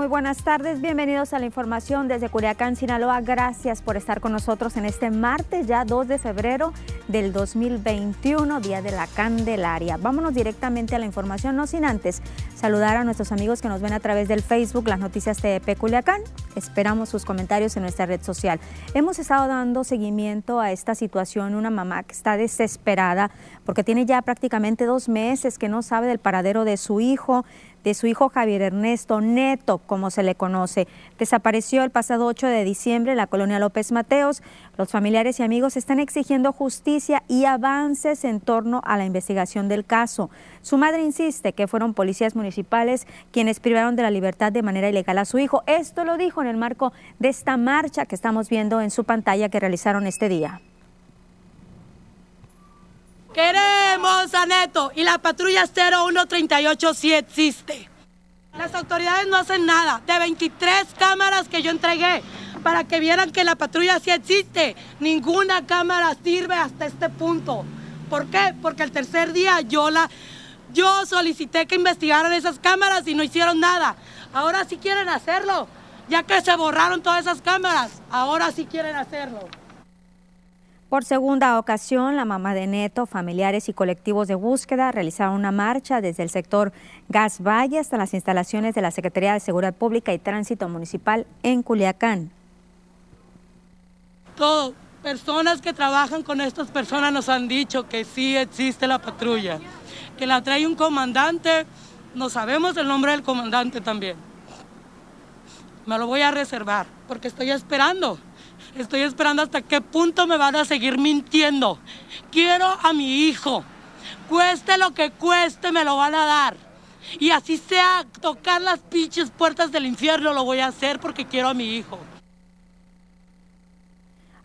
Muy buenas tardes. Bienvenidos a la información desde Culiacán, Sinaloa. Gracias por estar con nosotros en este martes, ya 2 de febrero del 2021, Día de la Candelaria. Vámonos directamente a la información, no sin antes saludar a nuestros amigos que nos ven a través del Facebook, las noticias TEP Culiacán. Esperamos sus comentarios en nuestra red social. Hemos estado dando seguimiento a esta situación, una mamá que está desesperada porque tiene ya prácticamente dos meses que no sabe del paradero de su hijo de su hijo Javier Ernesto Neto, como se le conoce. Desapareció el pasado 8 de diciembre en la colonia López Mateos. Los familiares y amigos están exigiendo justicia y avances en torno a la investigación del caso. Su madre insiste que fueron policías municipales quienes privaron de la libertad de manera ilegal a su hijo. Esto lo dijo en el marco de esta marcha que estamos viendo en su pantalla que realizaron este día. Queremos a Neto y la patrulla 0138 sí existe. Las autoridades no hacen nada. De 23 cámaras que yo entregué para que vieran que la patrulla sí existe, ninguna cámara sirve hasta este punto. ¿Por qué? Porque el tercer día yo la yo solicité que investigaran esas cámaras y no hicieron nada. Ahora sí quieren hacerlo. Ya que se borraron todas esas cámaras, ahora sí quieren hacerlo. Por segunda ocasión, la mamá de Neto, familiares y colectivos de búsqueda realizaron una marcha desde el sector Gas Valle hasta las instalaciones de la Secretaría de Seguridad Pública y Tránsito Municipal en Culiacán. Todo, personas que trabajan con estas personas nos han dicho que sí existe la patrulla, que la trae un comandante, no sabemos el nombre del comandante también. Me lo voy a reservar porque estoy esperando Estoy esperando hasta qué punto me van a seguir mintiendo. Quiero a mi hijo. Cueste lo que cueste, me lo van a dar. Y así sea tocar las pinches puertas del infierno, lo voy a hacer porque quiero a mi hijo.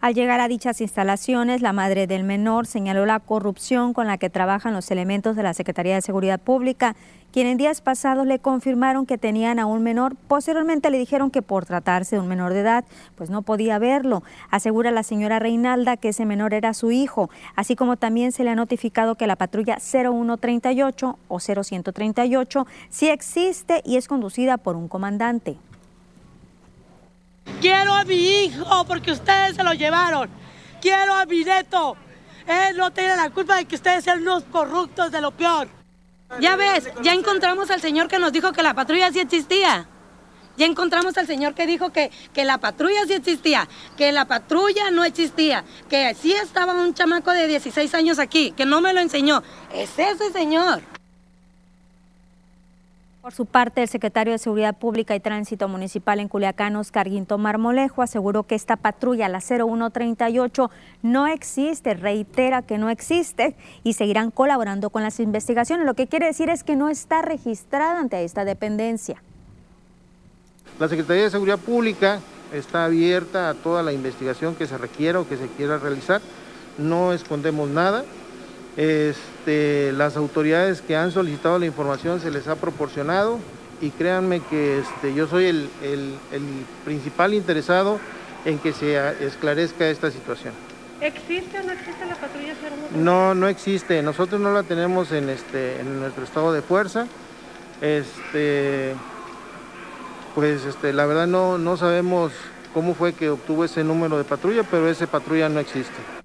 Al llegar a dichas instalaciones, la madre del menor señaló la corrupción con la que trabajan los elementos de la Secretaría de Seguridad Pública, quienes en días pasados le confirmaron que tenían a un menor. Posteriormente le dijeron que por tratarse de un menor de edad, pues no podía verlo. Asegura la señora Reinalda que ese menor era su hijo, así como también se le ha notificado que la patrulla 0138 o 0138 sí existe y es conducida por un comandante. Quiero a mi hijo porque ustedes se lo llevaron. Quiero a mi neto. Él no tiene la culpa de que ustedes sean unos corruptos de lo peor. Ya ves, ya encontramos al señor que nos dijo que la patrulla sí existía. Ya encontramos al señor que dijo que, que la patrulla sí existía, que la patrulla no existía, que sí estaba un chamaco de 16 años aquí, que no me lo enseñó. Es ese señor. Por su parte, el secretario de Seguridad Pública y Tránsito Municipal en Culiacán, Oscar Guinto Marmolejo, aseguró que esta patrulla, la 0138, no existe, reitera que no existe y seguirán colaborando con las investigaciones. Lo que quiere decir es que no está registrada ante esta dependencia. La Secretaría de Seguridad Pública está abierta a toda la investigación que se requiera o que se quiera realizar. No escondemos nada. Este, las autoridades que han solicitado la información se les ha proporcionado y créanme que este, yo soy el, principal interesado en que se esclarezca esta situación. ¿Existe o no existe la patrulla 01? No, no existe. Nosotros no la tenemos en, este, en nuestro estado de fuerza. Este, pues este, la verdad no, no sabemos cómo fue que obtuvo ese número de patrulla, pero ese patrulla no existe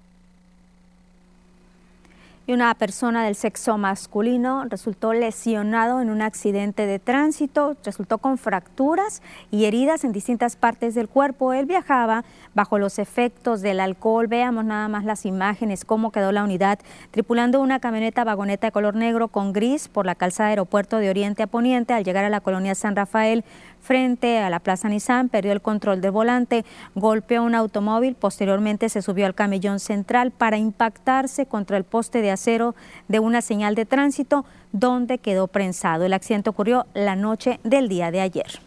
una persona del sexo masculino resultó lesionado en un accidente de tránsito, resultó con fracturas y heridas en distintas partes del cuerpo. Él viajaba bajo los efectos del alcohol. Veamos nada más las imágenes, cómo quedó la unidad, tripulando una camioneta vagoneta de color negro con gris por la calzada aeropuerto de Oriente a Poniente al llegar a la colonia San Rafael frente a la Plaza Nissan, perdió el control del volante, golpeó un automóvil, posteriormente se subió al camellón central para impactarse contra el poste de acero de una señal de tránsito donde quedó prensado. El accidente ocurrió la noche del día de ayer.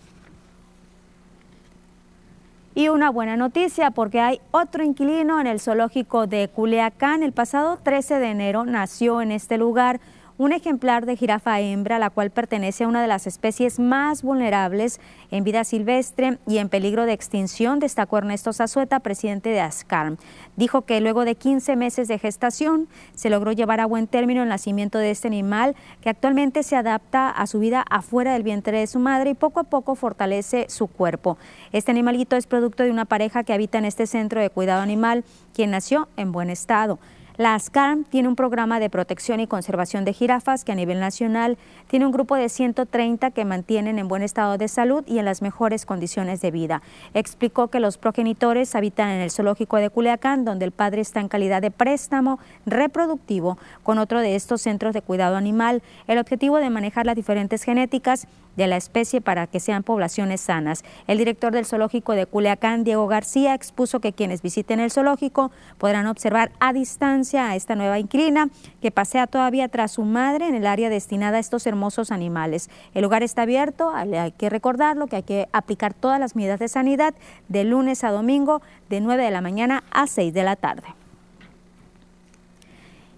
Y una buena noticia porque hay otro inquilino en el zoológico de Culiacán. El pasado 13 de enero nació en este lugar un ejemplar de jirafa hembra, la cual pertenece a una de las especies más vulnerables en vida silvestre y en peligro de extinción, destacó Ernesto Zazueta, presidente de ASCARM. Dijo que luego de 15 meses de gestación se logró llevar a buen término el nacimiento de este animal, que actualmente se adapta a su vida afuera del vientre de su madre y poco a poco fortalece su cuerpo. Este animalito es producto de una pareja que habita en este centro de cuidado animal, quien nació en buen estado. La ASCARM tiene un programa de protección y conservación de jirafas que a nivel nacional tiene un grupo de 130 que mantienen en buen estado de salud y en las mejores condiciones de vida. Explicó que los progenitores habitan en el zoológico de Culiacán, donde el padre está en calidad de préstamo reproductivo con otro de estos centros de cuidado animal. El objetivo de manejar las diferentes genéticas de la especie para que sean poblaciones sanas. El director del zoológico de Culiacán, Diego García, expuso que quienes visiten el zoológico podrán observar a distancia a esta nueva inquilina que pasea todavía tras su madre en el área destinada a estos hermosos animales. El lugar está abierto, hay que recordarlo que hay que aplicar todas las medidas de sanidad de lunes a domingo de 9 de la mañana a 6 de la tarde.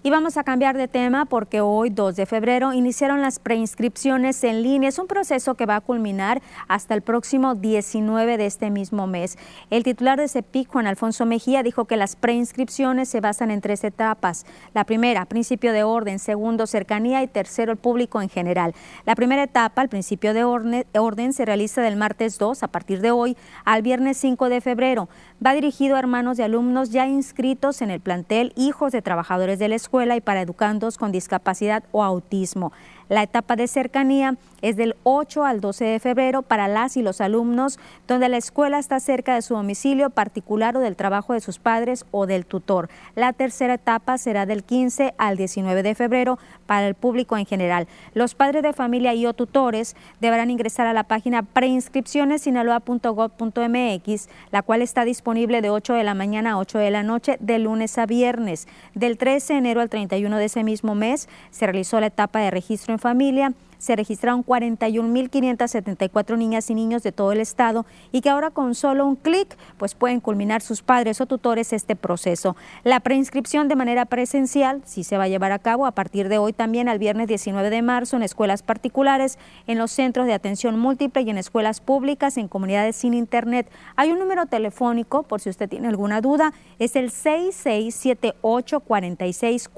Y vamos a cambiar de tema porque hoy, 2 de febrero, iniciaron las preinscripciones en línea. Es un proceso que va a culminar hasta el próximo 19 de este mismo mes. El titular de CEPIC, Juan Alfonso Mejía, dijo que las preinscripciones se basan en tres etapas. La primera, principio de orden, segundo, cercanía y tercero, el público en general. La primera etapa, el principio de orden, se realiza del martes 2, a partir de hoy, al viernes 5 de febrero. Va dirigido a hermanos de alumnos ya inscritos en el plantel, hijos de trabajadores de la escuela y para educandos con discapacidad o autismo. La etapa de cercanía es del 8 al 12 de febrero para las y los alumnos donde la escuela está cerca de su domicilio particular o del trabajo de sus padres o del tutor. La tercera etapa será del 15 al 19 de febrero para el público en general. Los padres de familia y o tutores deberán ingresar a la página preinscripcionesinaloa.gov.mx, la cual está disponible de 8 de la mañana a 8 de la noche de lunes a viernes. Del 13 de enero al 31 de ese mismo mes se realizó la etapa de registro familia se registraron 41.574 niñas y niños de todo el estado y que ahora con solo un clic pues pueden culminar sus padres o tutores este proceso. La preinscripción de manera presencial sí se va a llevar a cabo a partir de hoy también al viernes 19 de marzo en escuelas particulares, en los centros de atención múltiple y en escuelas públicas en comunidades sin internet. Hay un número telefónico por si usted tiene alguna duda, es el 6678 46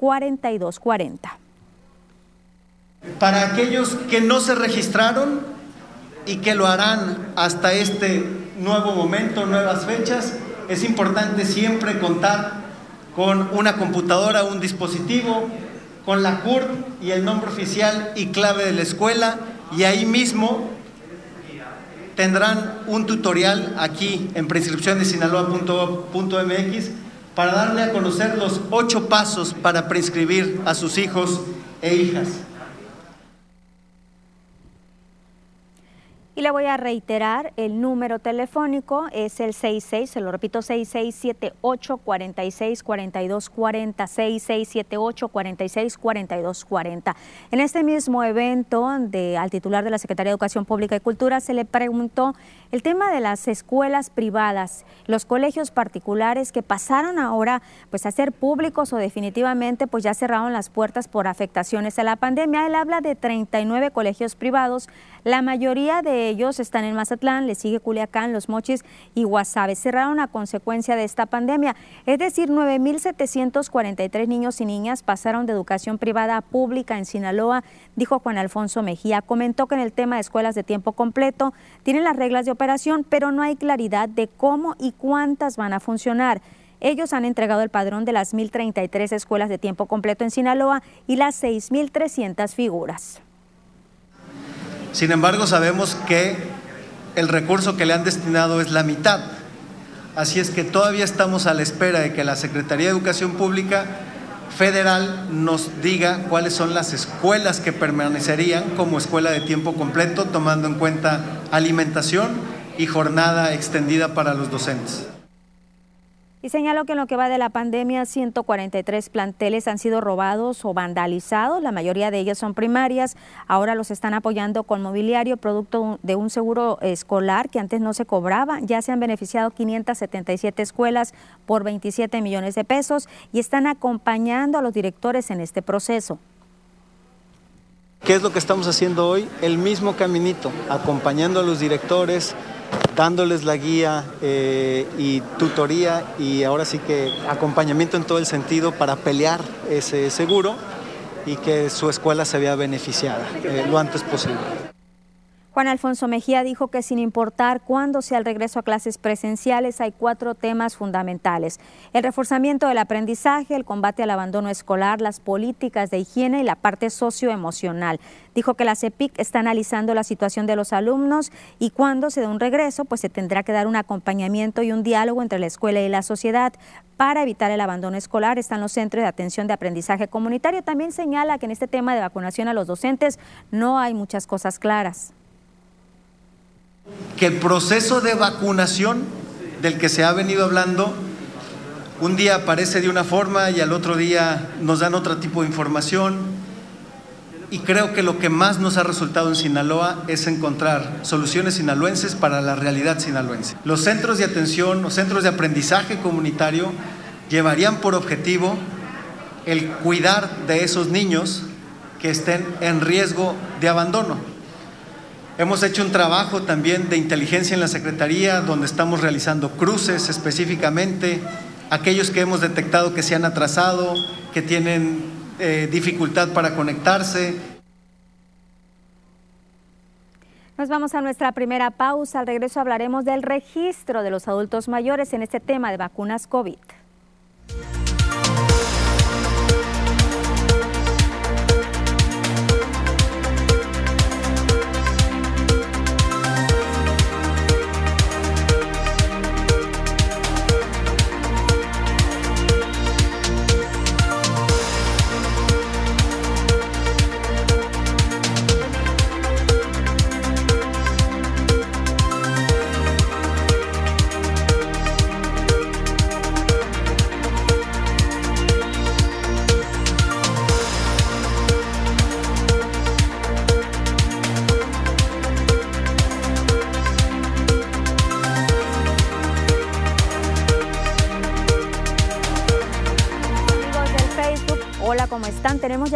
para aquellos que no se registraron y que lo harán hasta este nuevo momento, nuevas fechas, es importante siempre contar con una computadora, un dispositivo, con la CURP y el nombre oficial y clave de la escuela y ahí mismo tendrán un tutorial aquí en prescripcionesinaloa.mx para darle a conocer los ocho pasos para prescribir a sus hijos e hijas. Y le voy a reiterar, el número telefónico es el 66, se lo repito, 6678 46 42 40, 6678 46 42 40. En este mismo evento, de, al titular de la Secretaría de Educación Pública y Cultura se le preguntó el tema de las escuelas privadas, los colegios particulares que pasaron ahora pues a ser públicos o definitivamente pues ya cerraron las puertas por afectaciones a la pandemia. Él habla de 39 colegios privados, la mayoría de ellos están en Mazatlán, le sigue Culiacán, Los Mochis y Guasave. Cerraron a consecuencia de esta pandemia. Es decir, 9.743 niños y niñas pasaron de educación privada a pública en Sinaloa, dijo Juan Alfonso Mejía. Comentó que en el tema de escuelas de tiempo completo tienen las reglas de pero no hay claridad de cómo y cuántas van a funcionar. Ellos han entregado el padrón de las 1.033 escuelas de tiempo completo en Sinaloa y las 6.300 figuras. Sin embargo, sabemos que el recurso que le han destinado es la mitad. Así es que todavía estamos a la espera de que la Secretaría de Educación Pública Federal nos diga cuáles son las escuelas que permanecerían como escuela de tiempo completo, tomando en cuenta alimentación y jornada extendida para los docentes. Y señaló que en lo que va de la pandemia, 143 planteles han sido robados o vandalizados. La mayoría de ellas son primarias. Ahora los están apoyando con mobiliario, producto de un seguro escolar que antes no se cobraba. Ya se han beneficiado 577 escuelas por 27 millones de pesos y están acompañando a los directores en este proceso. ¿Qué es lo que estamos haciendo hoy? El mismo caminito, acompañando a los directores, dándoles la guía eh, y tutoría y ahora sí que acompañamiento en todo el sentido para pelear ese seguro y que su escuela se vea beneficiada eh, lo antes posible. Juan Alfonso Mejía dijo que sin importar cuándo sea el regreso a clases presenciales, hay cuatro temas fundamentales. El reforzamiento del aprendizaje, el combate al abandono escolar, las políticas de higiene y la parte socioemocional. Dijo que la CEPIC está analizando la situación de los alumnos y cuando se dé un regreso, pues se tendrá que dar un acompañamiento y un diálogo entre la escuela y la sociedad. Para evitar el abandono escolar están los centros de atención de aprendizaje comunitario. También señala que en este tema de vacunación a los docentes no hay muchas cosas claras que el proceso de vacunación del que se ha venido hablando, un día aparece de una forma y al otro día nos dan otro tipo de información. Y creo que lo que más nos ha resultado en Sinaloa es encontrar soluciones sinaloenses para la realidad sinaloense. Los centros de atención, los centros de aprendizaje comunitario llevarían por objetivo el cuidar de esos niños que estén en riesgo de abandono. Hemos hecho un trabajo también de inteligencia en la Secretaría, donde estamos realizando cruces específicamente, aquellos que hemos detectado que se han atrasado, que tienen eh, dificultad para conectarse. Nos vamos a nuestra primera pausa. Al regreso hablaremos del registro de los adultos mayores en este tema de vacunas COVID.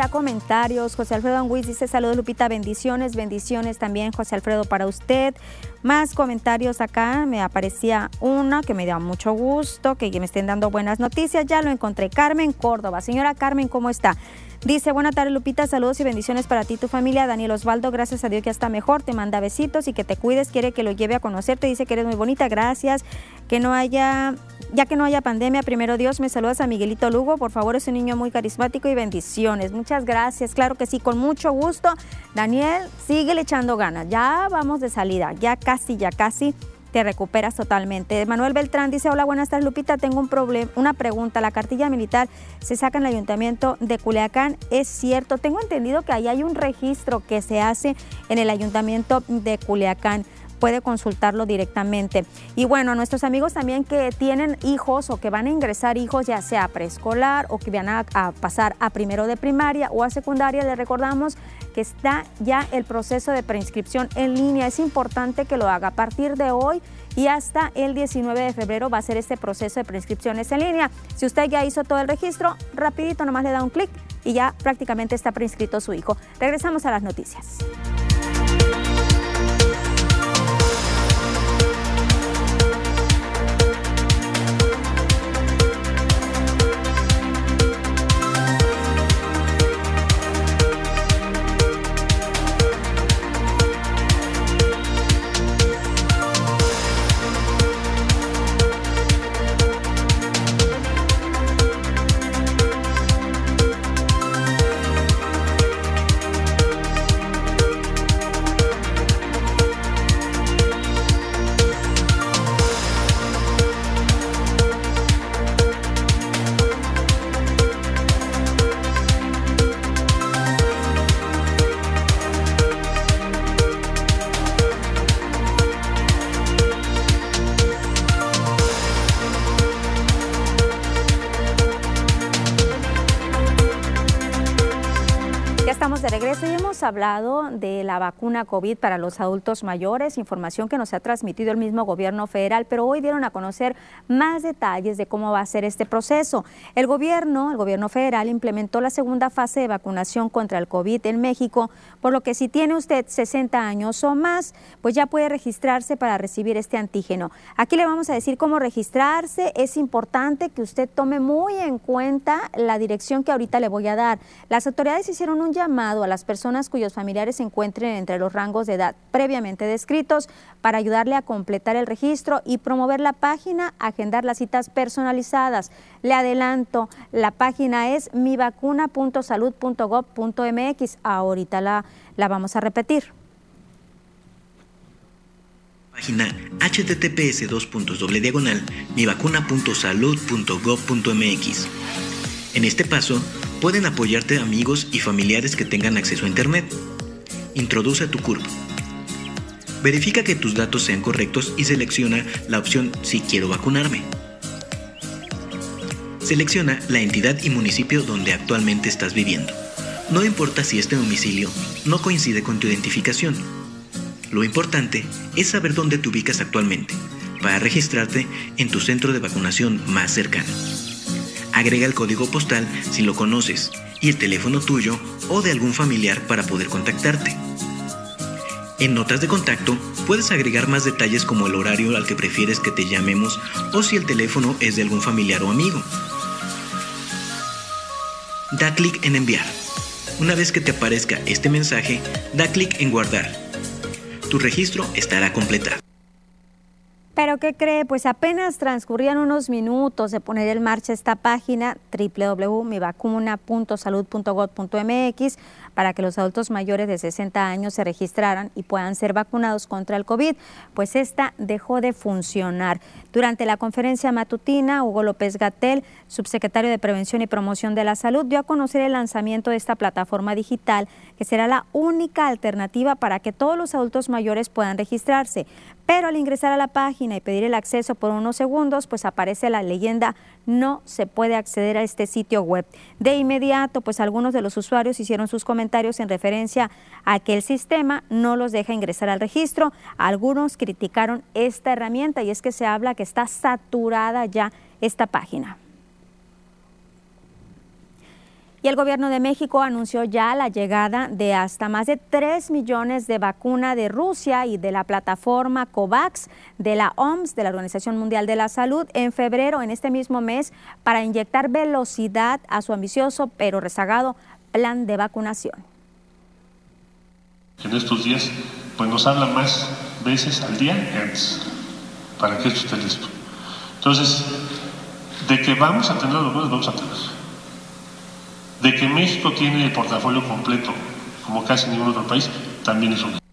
Comentarios. José Alfredo Anguiz dice saludos Lupita, bendiciones, bendiciones también José Alfredo para usted. Más comentarios acá, me aparecía una que me da mucho gusto, que me estén dando buenas noticias. Ya lo encontré, Carmen Córdoba. Señora Carmen, ¿cómo está? Dice, buena tarde Lupita, saludos y bendiciones para ti y tu familia. Daniel Osvaldo, gracias a Dios que está mejor, te manda besitos y que te cuides, quiere que lo lleve a conocerte, dice que eres muy bonita, gracias. Que no haya, ya que no haya pandemia, primero Dios, me saludas a Miguelito Lugo, por favor, es un niño muy carismático y bendiciones. Muchas gracias, claro que sí, con mucho gusto. Daniel, sigue echando ganas, ya vamos de salida, ya casi, ya casi te recuperas totalmente. Manuel Beltrán dice, hola, buenas tardes Lupita, tengo un problema, una pregunta. La cartilla militar se saca en el ayuntamiento de Culiacán, ¿es cierto? Tengo entendido que ahí hay un registro que se hace en el ayuntamiento de Culiacán puede consultarlo directamente. Y bueno, a nuestros amigos también que tienen hijos o que van a ingresar hijos, ya sea a preescolar o que van a, pasar a primero de primaria o a secundaria, les recordamos que está ya el proceso de preinscripción en línea. Es importante que lo haga a partir de hoy y hasta el 19 de febrero va a ser este proceso de preinscripciones en línea. Si usted ya hizo todo el registro, rapidito nomás le da un clic y ya prácticamente está preinscrito su hijo. Regresamos a las noticias. Hablado la vacuna COVID para los adultos mayores, información que nos ha transmitido el mismo gobierno federal, pero hoy dieron a conocer más detalles de cómo va a ser este proceso. El gobierno, el gobierno federal, implementó la segunda fase de vacunación contra el COVID en México, por lo que si tiene usted 60 años o más, pues ya puede registrarse para recibir este antígeno. Aquí le vamos a decir cómo registrarse. Es importante que usted tome muy en cuenta la dirección que ahorita le voy a dar. Las autoridades hicieron un llamado a las personas cuyos familiares se encuentren entre los rangos de edad previamente descritos para ayudarle a completar el registro y promover la página, agendar las citas personalizadas. Le adelanto, la página es mivacuna.salud.gov.mx. Ahorita la, la vamos a repetir. Página https diagonal mivacuna.salud.gov.mx. En este paso, pueden apoyarte amigos y familiares que tengan acceso a Internet. Introduce tu CURP. Verifica que tus datos sean correctos y selecciona la opción Si quiero vacunarme. Selecciona la entidad y municipio donde actualmente estás viviendo. No importa si este domicilio no coincide con tu identificación. Lo importante es saber dónde te ubicas actualmente para registrarte en tu centro de vacunación más cercano. Agrega el código postal si lo conoces y el teléfono tuyo o de algún familiar para poder contactarte. En notas de contacto puedes agregar más detalles como el horario al que prefieres que te llamemos o si el teléfono es de algún familiar o amigo. Da clic en enviar. Una vez que te aparezca este mensaje, da clic en guardar. Tu registro estará completado. Pero ¿qué cree? Pues apenas transcurrían unos minutos de poner en marcha esta página www.mivacuna.salud.gov.mx para que los adultos mayores de 60 años se registraran y puedan ser vacunados contra el COVID, pues esta dejó de funcionar. Durante la conferencia matutina, Hugo López Gatel, subsecretario de Prevención y Promoción de la Salud, dio a conocer el lanzamiento de esta plataforma digital que será la única alternativa para que todos los adultos mayores puedan registrarse. Pero al ingresar a la página y pedir el acceso por unos segundos, pues aparece la leyenda no se puede acceder a este sitio web. De inmediato, pues algunos de los usuarios hicieron sus comentarios en referencia a que el sistema no los deja ingresar al registro. Algunos criticaron esta herramienta y es que se habla que está saturada ya esta página. Y el gobierno de México anunció ya la llegada de hasta más de 3 millones de vacuna de Rusia y de la plataforma COVAX de la OMS, de la Organización Mundial de la Salud, en febrero, en este mismo mes, para inyectar velocidad a su ambicioso pero rezagado plan de vacunación. En estos días, pues nos habla más veces al día que antes, para que esto esté listo. Entonces, de que vamos a tener los vamos a tener de que México tiene el portafolio completo, como casi ningún otro país, también es un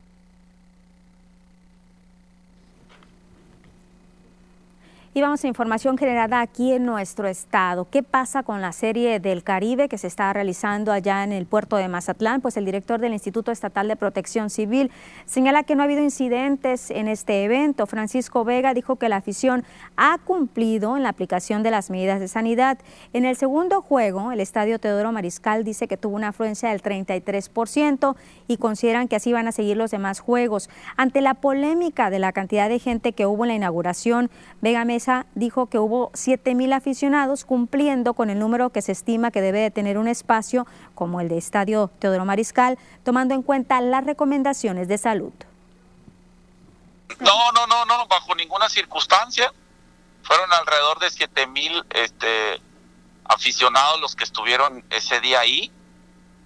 Y vamos a información generada aquí en nuestro estado. ¿Qué pasa con la serie del Caribe que se está realizando allá en el puerto de Mazatlán? Pues el director del Instituto Estatal de Protección Civil señala que no ha habido incidentes en este evento. Francisco Vega dijo que la afición ha cumplido en la aplicación de las medidas de sanidad. En el segundo juego, el estadio Teodoro Mariscal dice que tuvo una afluencia del 33% y consideran que así van a seguir los demás juegos. Ante la polémica de la cantidad de gente que hubo en la inauguración, Vega dijo que hubo 7.000 aficionados cumpliendo con el número que se estima que debe de tener un espacio como el de Estadio Teodoro Mariscal, tomando en cuenta las recomendaciones de salud. No, no, no, no, bajo ninguna circunstancia. Fueron alrededor de 7.000 este, aficionados los que estuvieron ese día ahí.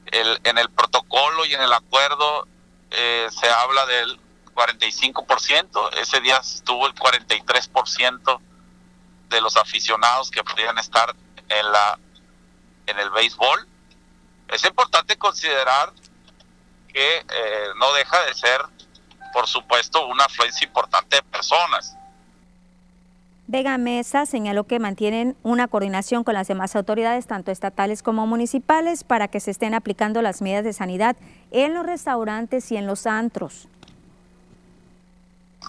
El, en el protocolo y en el acuerdo eh, se habla del 45%, ese día estuvo el 43% de los aficionados que podían estar en la en el béisbol. Es importante considerar que eh, no deja de ser, por supuesto, una afluencia importante de personas. Vega Mesa señaló que mantienen una coordinación con las demás autoridades, tanto estatales como municipales, para que se estén aplicando las medidas de sanidad en los restaurantes y en los antros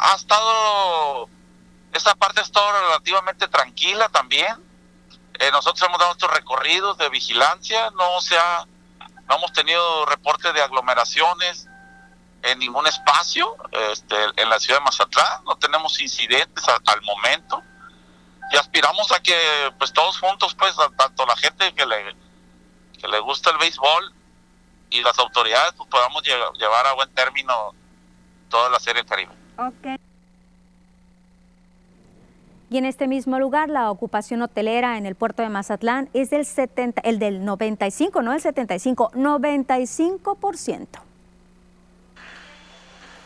ha estado, esta parte ha estado relativamente tranquila también. Eh, nosotros hemos dado estos recorridos de vigilancia, no se ha no hemos tenido reporte de aglomeraciones en ningún espacio este, en la ciudad de Mazatlán, no tenemos incidentes al momento y aspiramos a que pues todos juntos, pues tanto la gente que le, que le gusta el béisbol y las autoridades pues, podamos llevar a buen término toda la serie Caribe. Okay. Y en este mismo lugar, la ocupación hotelera en el puerto de Mazatlán es del 70, el del 95, no el 75, 95%.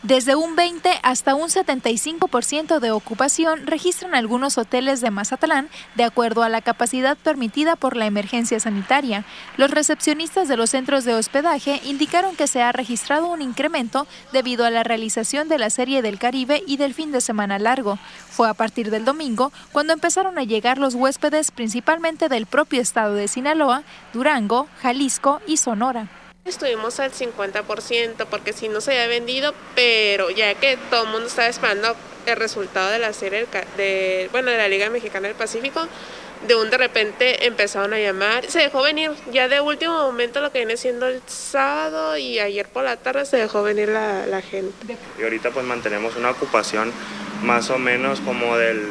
Desde un 20 hasta un 75% de ocupación registran algunos hoteles de Mazatlán de acuerdo a la capacidad permitida por la emergencia sanitaria. Los recepcionistas de los centros de hospedaje indicaron que se ha registrado un incremento debido a la realización de la Serie del Caribe y del fin de semana largo. Fue a partir del domingo cuando empezaron a llegar los huéspedes principalmente del propio estado de Sinaloa, Durango, Jalisco y Sonora. Estuvimos al 50% porque si no se había vendido, pero ya que todo el mundo estaba esperando el resultado de la serie de, bueno, de la Liga Mexicana del Pacífico, de un de repente empezaron a llamar. Se dejó venir, ya de último momento lo que viene siendo el sábado y ayer por la tarde se dejó venir la, la gente. Y ahorita pues mantenemos una ocupación más o menos como del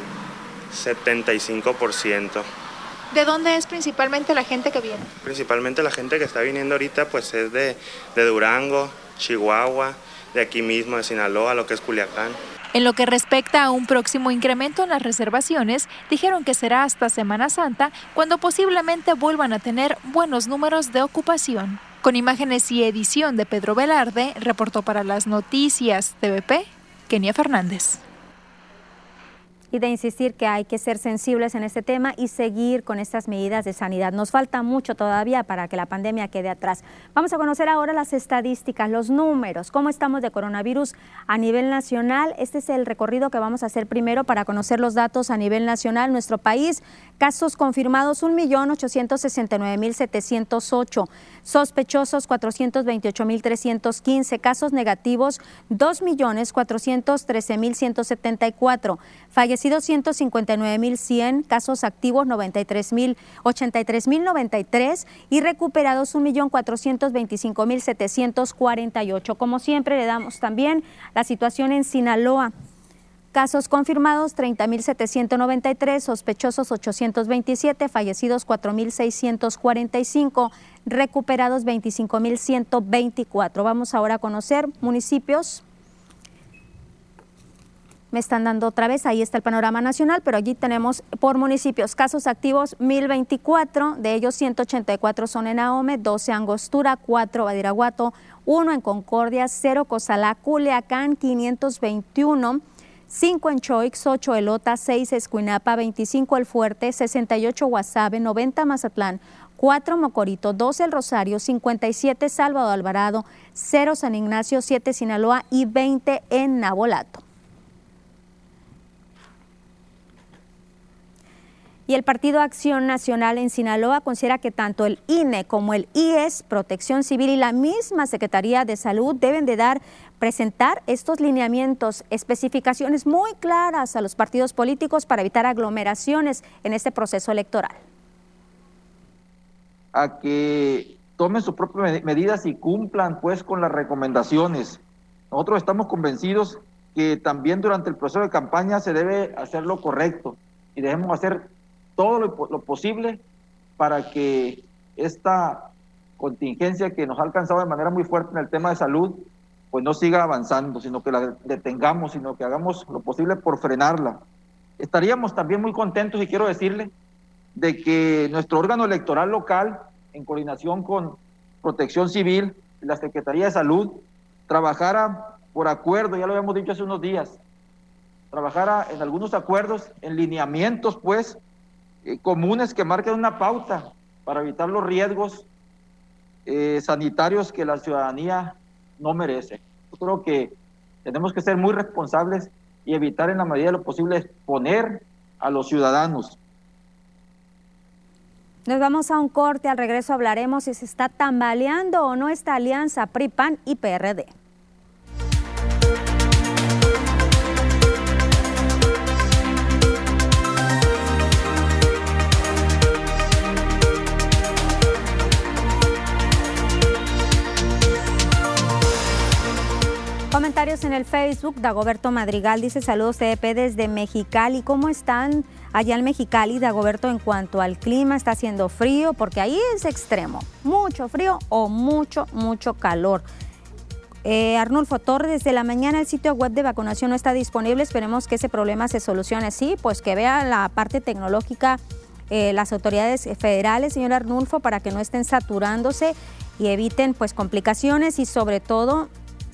75%. ¿De dónde es principalmente la gente que viene? Principalmente la gente que está viniendo ahorita pues es de, de Durango, Chihuahua, de aquí mismo, de Sinaloa, lo que es Culiacán. En lo que respecta a un próximo incremento en las reservaciones, dijeron que será hasta Semana Santa cuando posiblemente vuelvan a tener buenos números de ocupación. Con imágenes y edición de Pedro Velarde, reportó para las noticias TVP, Kenia Fernández y de insistir que hay que ser sensibles en este tema y seguir con estas medidas de sanidad. Nos falta mucho todavía para que la pandemia quede atrás. Vamos a conocer ahora las estadísticas, los números, cómo estamos de coronavirus a nivel nacional. Este es el recorrido que vamos a hacer primero para conocer los datos a nivel nacional. Nuestro país, casos confirmados 1.869.708, sospechosos 428.315, casos negativos 2.413.174, fallecidos fallecidos 159.100, casos activos 93.083.093 y recuperados 1.425.748. Como siempre, le damos también la situación en Sinaloa. Casos confirmados 30.793, sospechosos 827, fallecidos 4.645, recuperados 25.124. Vamos ahora a conocer municipios me están dando otra vez, ahí está el panorama nacional, pero allí tenemos por municipios casos activos 1024, de ellos 184 son en Ahome, 12 Angostura, 4 Badiraguato, 1 en Concordia, 0 Cozalá, Culiacán, 521, 5 en Choix, 8 Elota, 6 Escuinapa, 25 El Fuerte, 68 Guasave, 90 Mazatlán, 4 Mocorito, 12 El Rosario, 57 Salvador Alvarado, 0 San Ignacio, 7 Sinaloa y 20 en Nabolato. Y el Partido Acción Nacional en Sinaloa considera que tanto el INE como el IES, Protección Civil y la misma Secretaría de Salud deben de dar presentar estos lineamientos, especificaciones muy claras a los partidos políticos para evitar aglomeraciones en este proceso electoral. A que tomen sus propias medidas y cumplan pues con las recomendaciones. Nosotros estamos convencidos que también durante el proceso de campaña se debe hacer lo correcto y debemos hacer todo lo, posible para que esta contingencia que nos ha alcanzado de manera muy fuerte en el tema de salud, pues no siga avanzando, sino que la detengamos, sino que hagamos lo posible por frenarla. Estaríamos también muy contentos, y quiero decirle, de que nuestro órgano electoral local, en coordinación con Protección Civil y la Secretaría de Salud, trabajara por acuerdo, ya lo habíamos dicho hace unos días, trabajara en algunos acuerdos, en lineamientos, pues, comunes que marquen una pauta para evitar los riesgos eh, sanitarios que la ciudadanía no merece. Yo creo que tenemos que ser muy responsables y evitar en la medida de lo posible exponer a los ciudadanos. Nos vamos a un corte, al regreso hablaremos si se está tambaleando o no esta alianza PRI-PAN y PRD. En el Facebook, Dagoberto Madrigal dice saludos TDP desde Mexicali. ¿Cómo están allá en Mexicali, Dagoberto, en cuanto al clima? ¿Está haciendo frío? Porque ahí es extremo. Mucho frío o mucho, mucho calor. Eh, Arnulfo Torres, desde la mañana el sitio web de vacunación no está disponible. Esperemos que ese problema se solucione. Sí, pues que vea la parte tecnológica eh, las autoridades federales, señor Arnulfo, para que no estén saturándose y eviten pues complicaciones y sobre todo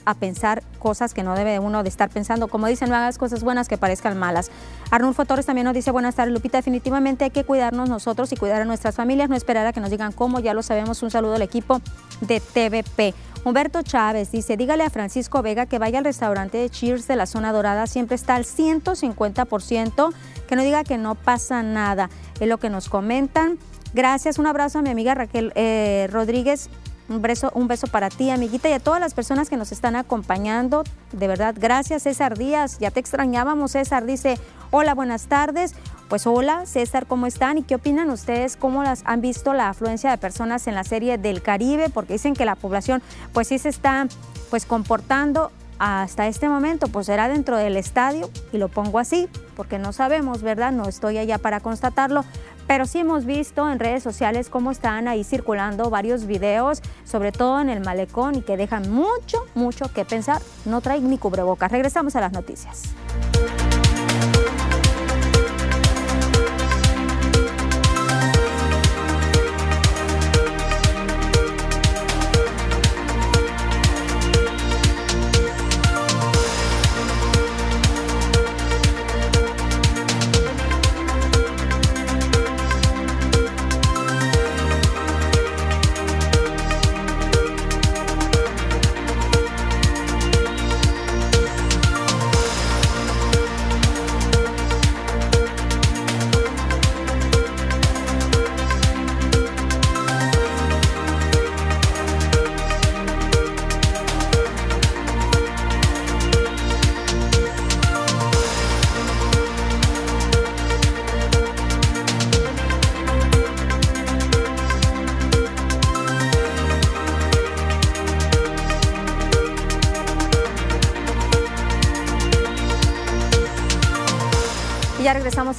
a pensar cosas que no debe uno de estar pensando. Como dicen, no hagas cosas buenas que parezcan malas. Arnulfo Torres también nos dice, buenas tardes Lupita, definitivamente hay que cuidarnos nosotros y cuidar a nuestras familias, no esperar a que nos digan cómo, ya lo sabemos. Un saludo al equipo de TVP. Humberto Chávez dice, dígale a Francisco Vega que vaya al restaurante de Cheers de la zona dorada, siempre está al 150%, que no diga que no pasa nada, es lo que nos comentan. Gracias, un abrazo a mi amiga Raquel eh, Rodríguez un beso, un beso para ti, amiguita, y a todas las personas que nos están acompañando. De verdad, gracias, César Díaz. Ya te extrañábamos, César. Dice, hola, buenas tardes. Pues hola, César, ¿cómo están? ¿Y qué opinan ustedes? ¿Cómo las han visto la afluencia de personas en la serie del Caribe? Porque dicen que la población, pues sí se está pues comportando hasta este momento, pues será dentro del estadio, y lo pongo así, porque no sabemos, ¿verdad? No estoy allá para constatarlo, pero sí hemos visto en redes sociales cómo están ahí circulando varios videos, sobre todo en el malecón, y que dejan mucho, mucho que pensar. No traen ni cubrebocas. Regresamos a las noticias.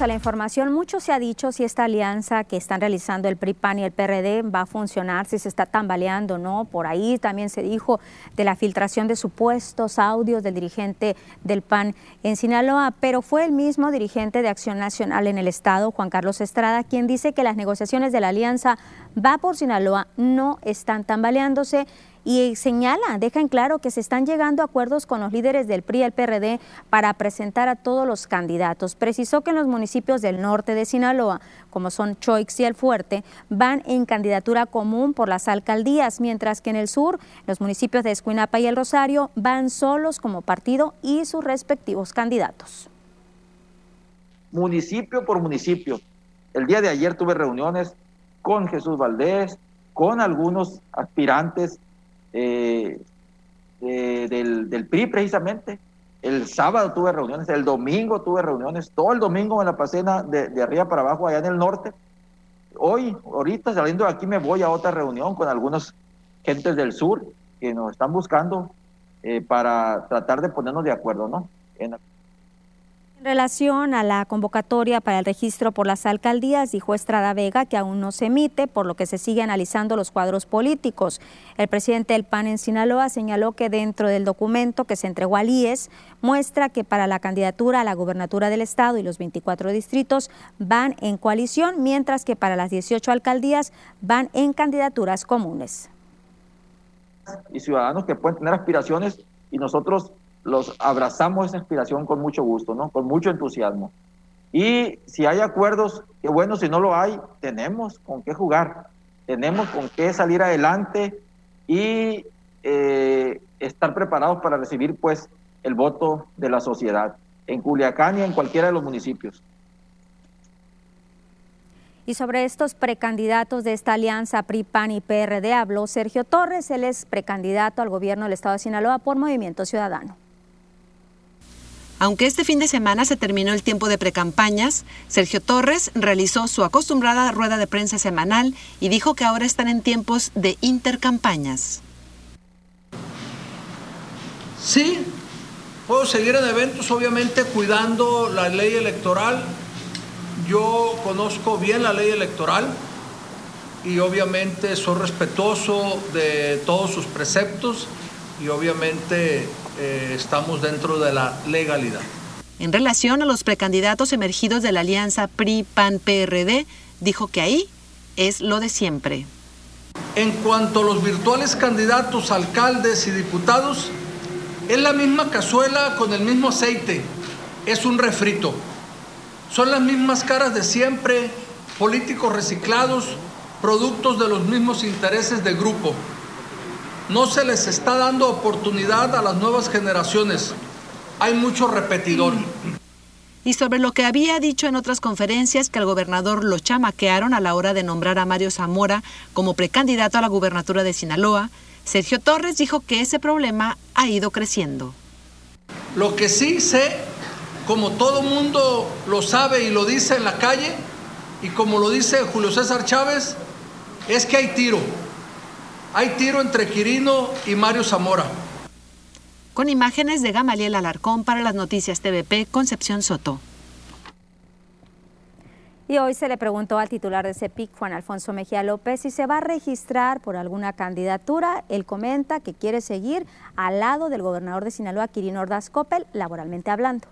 La información. Mucho se ha dicho si esta alianza que están realizando el PRI-PAN y el PRD va a funcionar, si se está tambaleando, ¿no? Por ahí también se dijo de la filtración de supuestos audios del dirigente del PAN en Sinaloa, pero fue el mismo dirigente de Acción Nacional en el Estado, Juan Carlos Estrada, quien dice que las negociaciones de la alianza va por Sinaloa no están tambaleándose y señala, deja en claro que se están llegando a acuerdos con los líderes del PRI y el PRD para presentar a todos los candidatos. Precisó que en los municipios del norte de Sinaloa, como son Choix y El Fuerte, van en candidatura común por las alcaldías, mientras que en el sur, los municipios de Escuinapa y El Rosario van solos como partido y sus respectivos candidatos. Municipio por municipio. El día de ayer tuve reuniones con Jesús Valdés, con algunos aspirantes eh, del, PRI precisamente. El sábado tuve reuniones, el domingo tuve reuniones, todo el domingo en la pasena de, de arriba para abajo allá en el norte. Hoy, ahorita saliendo de aquí me voy a otra reunión con algunos gentes del sur que nos están buscando eh, para tratar de ponernos de acuerdo, ¿no? En, en relación a la convocatoria para el registro por las alcaldías, dijo Estrada Vega que aún no se emite, por lo que se sigue analizando los cuadros políticos. El presidente del PAN en Sinaloa señaló que dentro del documento que se entregó al IES muestra que para la candidatura a la gubernatura del Estado y los 24 distritos van en coalición, mientras que para las 18 alcaldías van en candidaturas comunes. Y ciudadanos que pueden tener aspiraciones y nosotros los abrazamos esa inspiración con mucho gusto, ¿no? Con mucho entusiasmo. Y si hay acuerdos, qué bueno, si no lo hay, tenemos con qué jugar, tenemos con qué salir adelante y eh, estar preparados para recibir pues el voto de la sociedad en Culiacán y en cualquiera de los municipios. Y sobre estos precandidatos de esta alianza PRI, PAN y PRD habló Sergio Torres, él es precandidato al gobierno del estado de Sinaloa por Movimiento Ciudadano. Aunque este fin de semana se terminó el tiempo de precampañas, Sergio Torres realizó su acostumbrada rueda de prensa semanal y dijo que ahora están en tiempos de intercampañas. Sí, Puedo seguir en eventos, obviamente, cuidando la ley electoral. Yo conozco bien la ley electoral y obviamente soy respetuoso de todos sus preceptos y obviamente eh, estamos dentro de la legalidad. En relación a los precandidatos emergidos de la alianza PRI-PAN-PRD, dijo que ahí es lo de siempre. En cuanto a los virtuales candidatos, alcaldes y diputados, es la misma cazuela con el mismo aceite, es un refrito. Son las mismas caras de siempre, políticos reciclados, productos de los mismos intereses de grupo. No se les está dando oportunidad a las nuevas generaciones. Hay mucho repetidor. Y sobre lo que había dicho en otras conferencias que al gobernador lo chamaquearon a la hora de nombrar a Mario Zamora como precandidato a la gubernatura de Sinaloa, Sergio Torres dijo que ese problema ha ido creciendo. Lo que sí sé, como todo mundo lo sabe y lo dice en la calle, y como lo dice Julio César Chávez, es que hay tiro. Hay tiro entre Quirino y Mario Zamora. Con imágenes de Gamaliel Alarcón para las noticias TVP, Concepción Soto. Y hoy se le preguntó al titular de CEPIC, Juan Alfonso Mejía López, si se va a registrar por alguna candidatura. Él comenta que quiere seguir al lado del gobernador de Sinaloa, Quirino Ordaz Coppel, laboralmente hablando.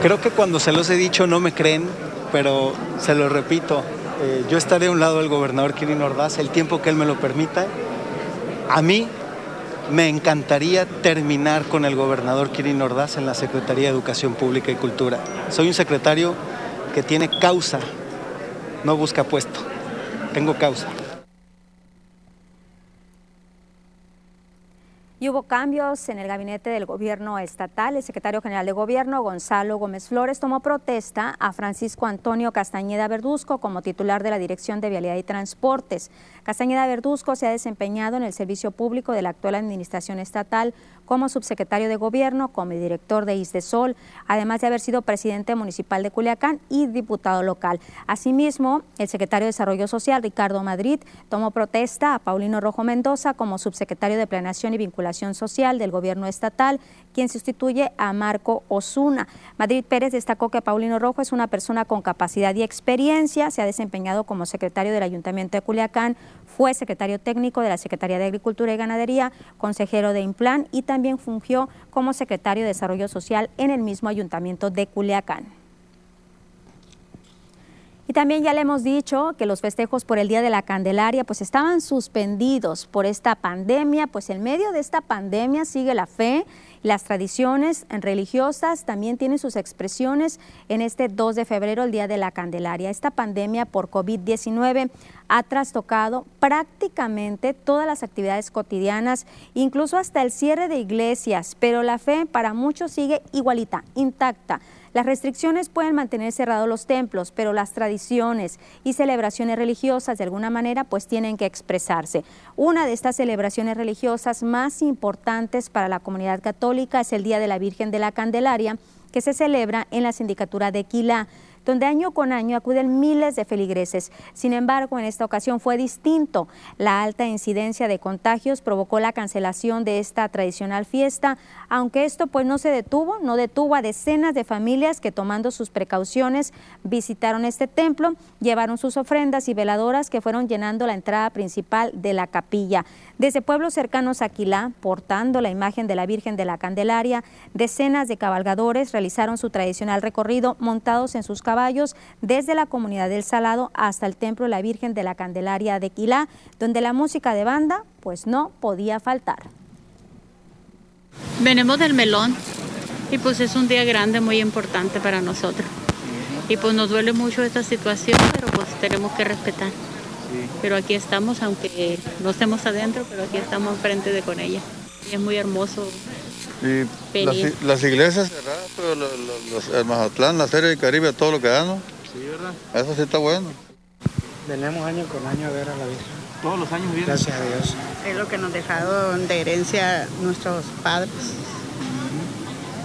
Creo que cuando se los he dicho no me creen, pero se lo repito. Eh, yo estaré a un lado del gobernador Quirino Ordaz el tiempo que él me lo permita. A mí me encantaría terminar con el gobernador Kirin Ordaz en la Secretaría de Educación Pública y Cultura. Soy un secretario que tiene causa, no busca puesto. Tengo causa. Y hubo cambios en el gabinete del gobierno estatal. El secretario general de gobierno, Gonzalo Gómez Flores, tomó protesta a Francisco Antonio Castañeda Verduzco como titular de la Dirección de Vialidad y Transportes. Castañeda Verduzco se ha desempeñado en el servicio público de la actual administración estatal como subsecretario de Gobierno, como director de ISDESOL, además de haber sido presidente municipal de Culiacán y diputado local. Asimismo, el secretario de Desarrollo Social, Ricardo Madrid, tomó protesta a Paulino Rojo Mendoza como subsecretario de Planeación y Vinculación Social del Gobierno estatal, quien sustituye a Marco Osuna. Madrid Pérez destacó que Paulino Rojo es una persona con capacidad y experiencia, se ha desempeñado como secretario del Ayuntamiento de Culiacán, fue secretario técnico de la Secretaría de Agricultura y Ganadería, consejero de Implan y también fungió como secretario de Desarrollo Social en el mismo ayuntamiento de Culiacán. Y también ya le hemos dicho que los festejos por el Día de la Candelaria pues estaban suspendidos por esta pandemia, pues en medio de esta pandemia sigue la fe las tradiciones religiosas también tienen sus expresiones en este 2 de febrero, el Día de la Candelaria. Esta pandemia por COVID-19 ha trastocado prácticamente todas las actividades cotidianas, incluso hasta el cierre de iglesias, pero la fe para muchos sigue igualita, intacta. Las restricciones pueden mantener cerrados los templos, pero las tradiciones y celebraciones religiosas de alguna manera pues tienen que expresarse. Una de estas celebraciones religiosas más importantes para la comunidad católica es el Día de la Virgen de la Candelaria, que se celebra en la sindicatura de Quilá donde año con año acuden miles de feligreses. Sin embargo, en esta ocasión fue distinto. La alta incidencia de contagios provocó la cancelación de esta tradicional fiesta, aunque esto pues no se detuvo, no detuvo a decenas de familias que tomando sus precauciones visitaron este templo, llevaron sus ofrendas y veladoras que fueron llenando la entrada principal de la capilla. Desde pueblos cercanos a Quilá, portando la imagen de la Virgen de la Candelaria, decenas de cabalgadores realizaron su tradicional recorrido montados en sus caballos desde la comunidad del Salado hasta el Templo de la Virgen de la Candelaria de Quilá, donde la música de banda pues no podía faltar. Venimos del melón y pues es un día grande, muy importante para nosotros. Y pues nos duele mucho esta situación, pero pues tenemos que respetar. Pero aquí estamos, aunque no estemos adentro, pero aquí estamos enfrente de con ella. Y es muy hermoso. Las, iglesias cerradas, pero los, el Mazatlán, la Serie del Caribe, todo lo que dan, ¿no? Sí, ¿verdad? Eso sí está bueno. Venimos año con año a ver a la Virgen. ¿Todos los años vienen? Gracias a Dios. Es lo que nos dejaron de herencia nuestros padres.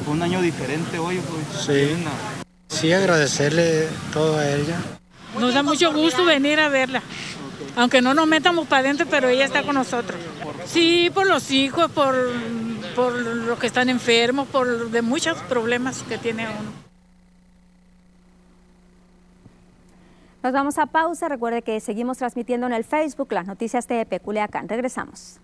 Fue un año diferente hoy, pues. Sí. Sí, agradecerle todo a ella. Nos da mucho gusto venir a verla. Aunque no nos metamos para adentro, pero ella está con nosotros. Sí, por los hijos, por, por los que están enfermos, por de muchos problemas que tiene uno. Nos vamos a pausa. Recuerde que seguimos transmitiendo en el Facebook las noticias de Peculiacán. Regresamos.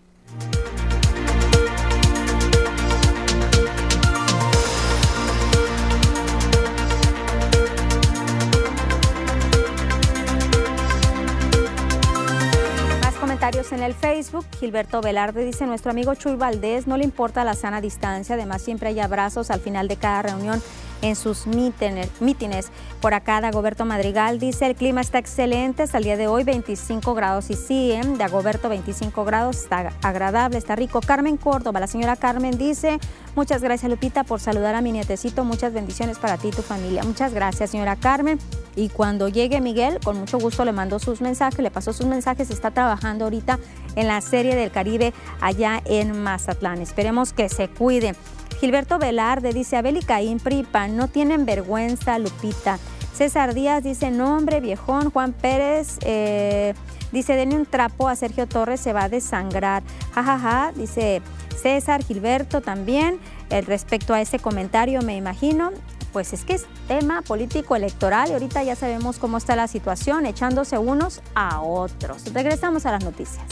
En el Facebook. Gilberto Velarde dice, nuestro amigo Chuy Valdés no le importa la sana distancia, además siempre hay abrazos al final de cada reunión en sus mítines. Por acá, Dagoberto Madrigal dice, el clima está excelente hasta el día de hoy, 25 grados. Y sí, ¿eh? Dagoberto, 25 grados, está agradable, está rico. Carmen Córdoba, la señora Carmen dice, muchas gracias Lupita por saludar a mi nietecito, muchas bendiciones para ti y tu familia. Muchas gracias, señora Carmen. Y cuando llegue Miguel, con mucho gusto le mando sus mensajes, le pasó sus mensajes, está trabajando ahorita en la Serie del Caribe allá en Mazatlán. Esperemos que se cuide. Gilberto Velarde dice, Abel y Caín Pripa, no tienen vergüenza, Lupita. César Díaz dice, no hombre, viejón. Juan Pérez eh, dice, denle un trapo a Sergio Torres, se va a desangrar. Jajaja, ja, ja. dice César, Gilberto también. Respecto a ese comentario, me imagino, pues es que es tema político electoral y ahorita ya sabemos cómo está la situación, echándose unos a otros. Regresamos a las noticias.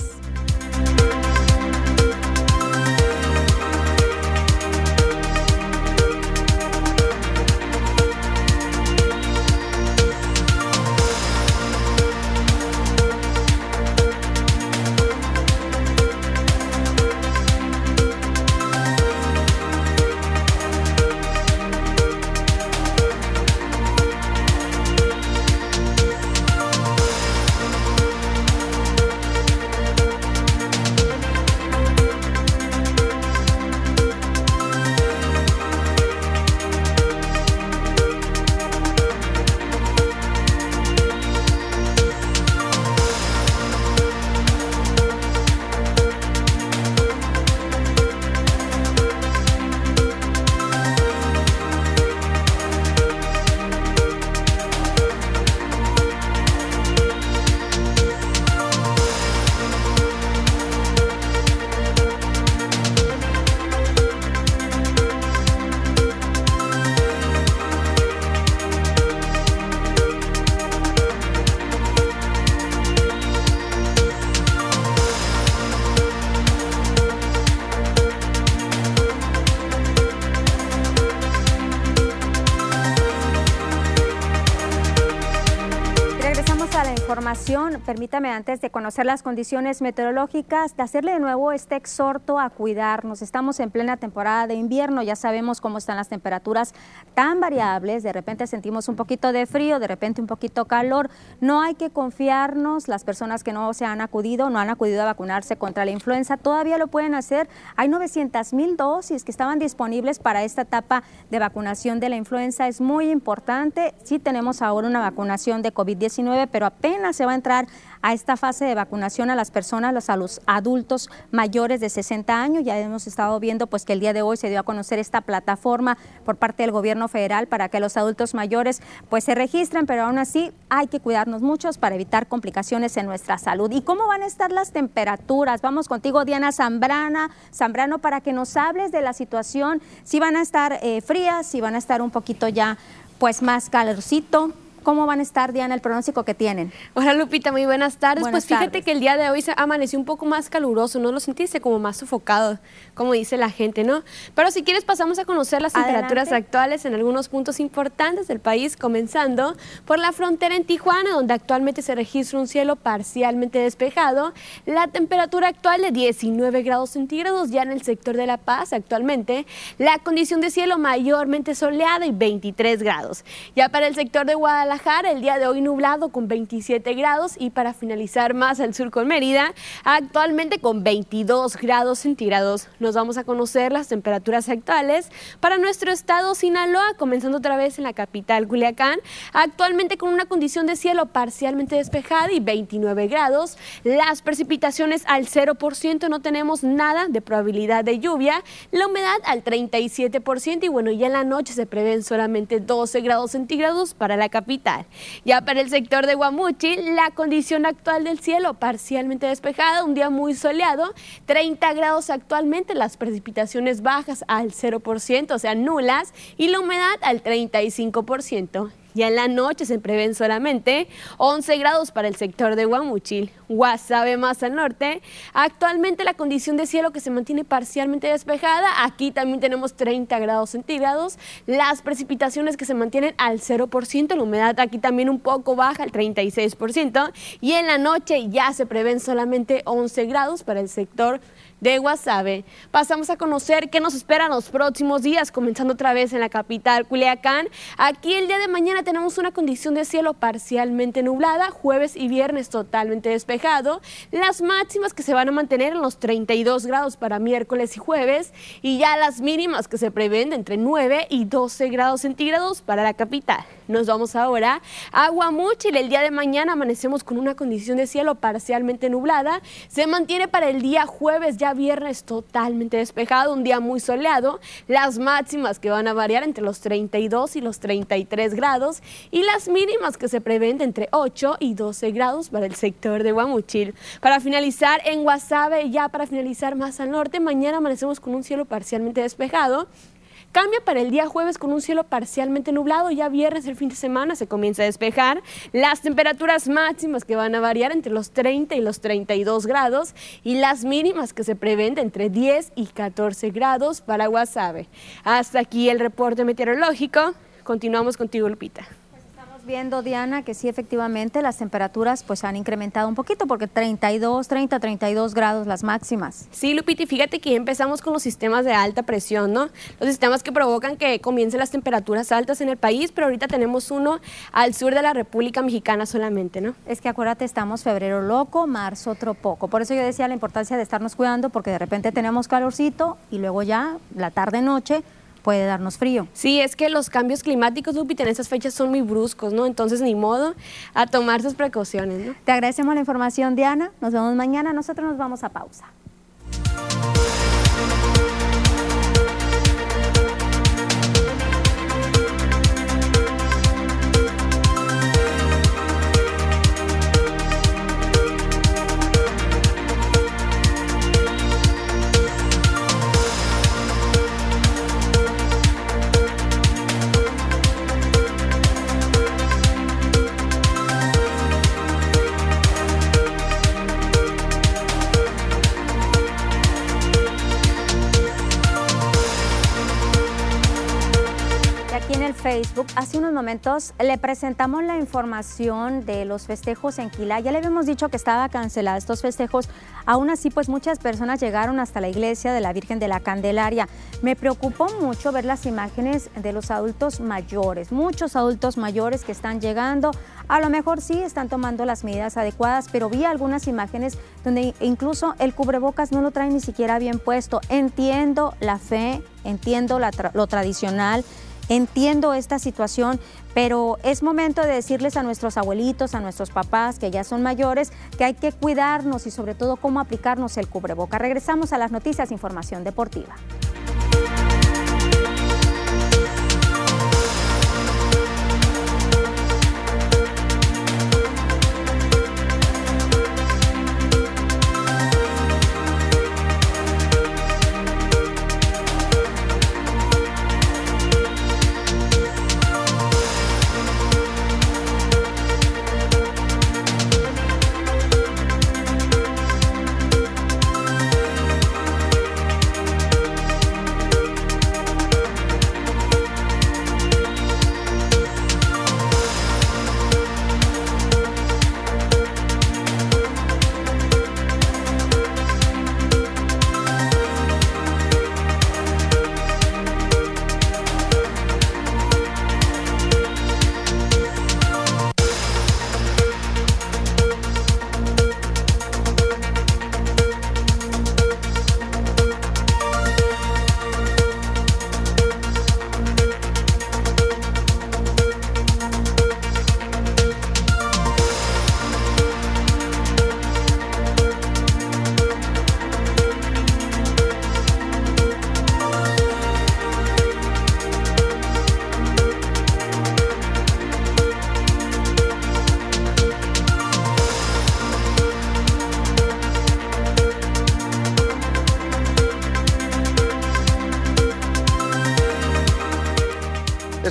Permítame antes de conocer las condiciones meteorológicas, de hacerle de nuevo este exhorto a cuidarnos. Estamos en plena temporada de invierno, ya sabemos cómo están las temperaturas tan variables, de repente sentimos un poquito de frío, de repente un poquito calor. No hay que confiarnos, las personas que no se han acudido, no han acudido a vacunarse contra la influenza, todavía lo pueden hacer. Hay 900 mil dosis que estaban disponibles para esta etapa de vacunación de la influenza. Es muy importante. Sí tenemos ahora una vacunación de COVID-19, pero apenas se va a entrar a esta fase de vacunación a las personas, a los adultos mayores de 60 años. Ya hemos estado viendo pues que el día de hoy se dio a conocer esta plataforma por parte del gobierno federal para que los adultos mayores pues se registren, pero aún así hay que cuidarnos muchos para evitar complicaciones en nuestra salud. ¿Y cómo van a estar las temperaturas? Vamos contigo, Diana Zambrana, Zambrano, para que nos hables de la situación, si van a estar eh, frías, si van a estar un poquito ya pues más calorcito. ¿Cómo van a estar, Diana, el pronóstico que tienen? Hola, Lupita, muy buenas tardes. pues fíjate que el día de hoy se amaneció un poco más caluroso, ¿no lo sentiste como más sofocado, como dice la gente, ¿no? Pero si quieres pasamos a conocer las temperaturas actuales en algunos puntos importantes del país, comenzando por la frontera en Tijuana, donde actualmente se registra un cielo parcialmente despejado. La temperatura actual de 19 grados centígrados ya en el sector de La Paz actualmente. La condición de cielo mayormente soleada y 23 grados. Ya para el sector de Guadalajara, el día de hoy nublado con 27 grados y para finalizar más al sur con Mérida, actualmente con 22 grados centígrados. Nos vamos a conocer las temperaturas actuales para nuestro estado Sinaloa, comenzando otra vez en la capital Culiacán, actualmente con una condición de cielo parcialmente despejada y 29 grados. Las precipitaciones al 0%, no tenemos nada de probabilidad de lluvia, la humedad al 37% y bueno, ya en la noche se prevén solamente 12 grados centígrados para la capital Ya para el sector de Guamuchi, la condición actual del cielo parcialmente despejada, un día muy soleado, 30 grados actualmente, las precipitaciones bajas al 0%, o sea, nulas, y la humedad al 35%. Ya en la noche se prevén solamente 11 grados para el sector de Guamuchil, Guasave más al norte. Actualmente la condición de cielo que se mantiene parcialmente despejada. Aquí también tenemos 30 grados centígrados. Las precipitaciones que se mantienen al 0%. La humedad aquí también un poco baja, al 36%. Y en la noche ya se prevén solamente 11 grados para el sector de Guasave. Pasamos a conocer qué nos espera los próximos días, comenzando otra vez en la capital, Culiacán. Aquí el día de mañana tenemos una condición de cielo parcialmente nublada, jueves y viernes totalmente despejado. Las máximas que se van a mantener en los 32 grados para miércoles y jueves y ya las mínimas que se prevén de entre 9 y 12 grados centígrados para la capital. Nos vamos ahora a Guamúchil. El día de mañana amanecemos con una condición de cielo parcialmente nublada. Se mantiene para el día jueves ya viernes totalmente despejado, un día muy soleado, las máximas que van a variar entre los 32 y los 33 grados. Y las mínimas que se prevén entre 8 y 12 grados para el sector de Guamuchil. Para finalizar en Guasave, ya para finalizar más al norte, mañana amanecemos con un cielo parcialmente despejado Cambia para el día jueves con un cielo parcialmente nublado. Ya viernes, el fin de semana, se comienza a despejar. Las temperaturas máximas que van a variar entre los 30 y los 32 grados y las mínimas que se prevén entre 10 y 14 grados para Guasave. Hasta aquí el reporte meteorológico. Continuamos contigo, Lupita viendo, Diana, que sí, efectivamente, las temperaturas pues han incrementado un poquito porque 32, 30, 32 grados las máximas. Sí, Lupiti, fíjate que empezamos con los sistemas de alta presión, ¿no? Los sistemas que provocan que comiencen las temperaturas altas en el país, pero ahorita tenemos uno al sur de la República Mexicana solamente, ¿no? Es que acuérdate, estamos febrero loco, marzo otro poco. Por eso yo decía la importancia de estarnos cuidando porque de repente tenemos calorcito y luego ya la tarde-noche puede darnos frío. Sí, es que los cambios climáticos, Lupita, en esas fechas son muy bruscos, ¿no? Entonces, ni modo a tomar sus precauciones, ¿no? Te agradecemos la información, Diana. Nos vemos mañana. Nosotros nos vamos a pausa. Facebook, hace unos momentos le presentamos la información de los festejos en Quilá. Ya le habíamos dicho que estaba cancelada estos festejos. Aún así, pues muchas personas llegaron hasta la iglesia de la Virgen de la Candelaria. Me preocupó mucho ver las imágenes de los adultos mayores, muchos adultos mayores que están llegando. A lo mejor sí están tomando las medidas adecuadas, pero vi algunas imágenes donde incluso el cubrebocas no lo trae ni siquiera bien puesto. Entiendo la fe, entiendo lo tradicional Entiendo esta situación, pero es momento de decirles a nuestros abuelitos, a nuestros papás que ya son mayores, que hay que cuidarnos y sobre todo cómo aplicarnos el cubreboca. Regresamos a las noticias, información deportiva.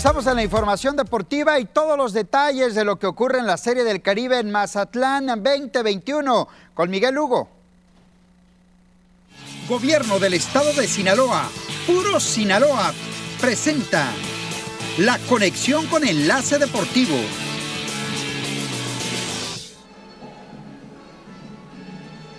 Estamos en la información deportiva y todos los detalles de lo que ocurre en la Serie del Caribe en Mazatlán 2021 con Miguel Hugo. Gobierno del Estado de Sinaloa, Puro Sinaloa, presenta la conexión con Enlace Deportivo.